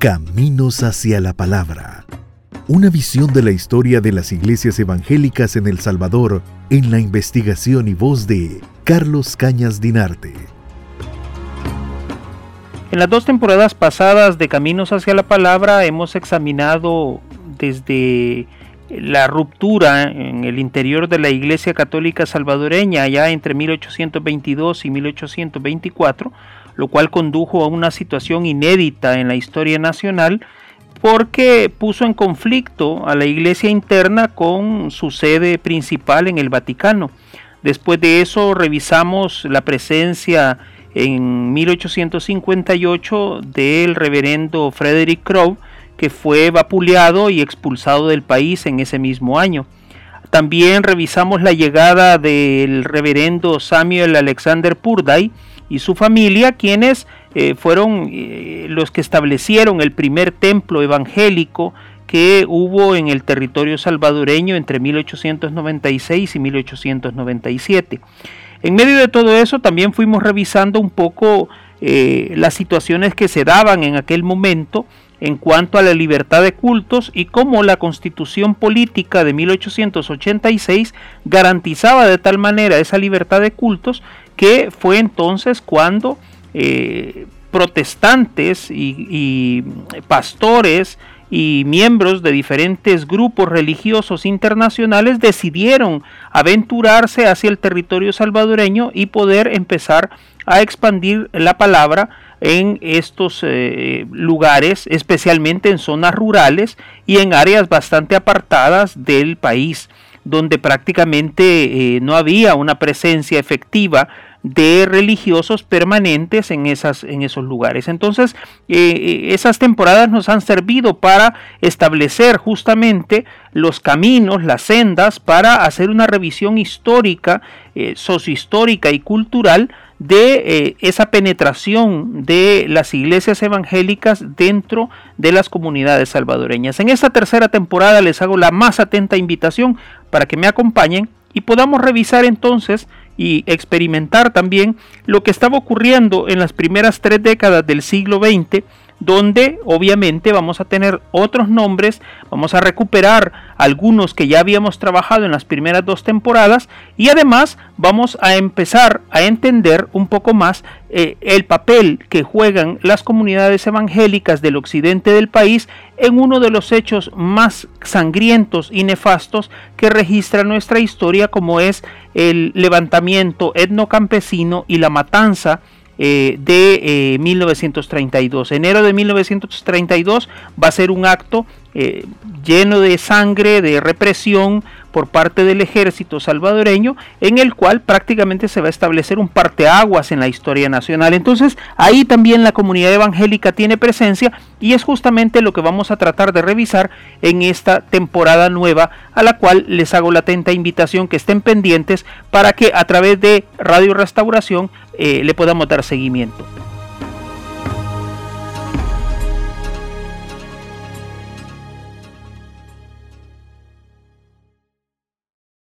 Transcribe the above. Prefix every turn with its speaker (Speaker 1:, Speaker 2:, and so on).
Speaker 1: Caminos hacia la Palabra. Una visión de la historia de las iglesias evangélicas en El Salvador en la investigación y voz de Carlos Cañas Dinarte.
Speaker 2: En las dos temporadas pasadas de Caminos hacia la Palabra hemos examinado desde la ruptura en el interior de la Iglesia Católica salvadoreña ya entre 1822 y 1824, lo cual condujo a una situación inédita en la historia nacional porque puso en conflicto a la iglesia interna con su sede principal en el Vaticano. Después de eso revisamos la presencia en 1858 del reverendo Frederick Crowe, que fue vapuleado y expulsado del país en ese mismo año. También revisamos la llegada del reverendo Samuel Alexander Purday y su familia, quienes eh, fueron eh, los que establecieron el primer templo evangélico que hubo en el territorio salvadoreño entre 1896 y 1897. En medio de todo eso también fuimos revisando un poco eh, las situaciones que se daban en aquel momento en cuanto a la libertad de cultos y cómo la constitución política de 1886 garantizaba de tal manera esa libertad de cultos que fue entonces cuando eh, protestantes y, pastores y miembros de diferentes grupos religiosos internacionales decidieron aventurarse hacia el territorio salvadoreño y poder empezar a expandir la palabra en estos eh, lugares, especialmente en zonas rurales y en áreas bastante apartadas del país, donde prácticamente eh, no había una presencia efectiva de religiosos permanentes en, esas, en esos lugares. Entonces, eh, esas temporadas nos han servido para establecer justamente los caminos, las sendas, para hacer una revisión histórica, sociohistórica y cultural de eh, esa penetración de las iglesias evangélicas dentro de las comunidades salvadoreñas. En esta tercera temporada les hago la más atenta invitación para que me acompañen y podamos revisar entonces y experimentar también lo que estaba ocurriendo en las primeras tres décadas del siglo XX donde obviamente vamos a tener otros nombres, vamos a recuperar algunos que ya habíamos trabajado en las primeras dos temporadas y además vamos a empezar a entender un poco más eh, el papel que juegan las comunidades evangélicas del occidente del país en uno de los hechos más sangrientos y nefastos que registra nuestra historia como es el levantamiento etnocampesino y la matanza eh, de 1932. Eh, Enero de 1932 va a ser un acto eh, lleno de sangre, de represión por parte del ejército salvadoreño, en el cual prácticamente se va a establecer un parteaguas en la historia nacional. Entonces, ahí también la comunidad evangélica tiene presencia y es justamente lo que vamos a tratar de revisar en esta temporada nueva, a la cual les hago la atenta invitación que estén pendientes para que a través de Radio Restauración eh, le podamos dar seguimiento.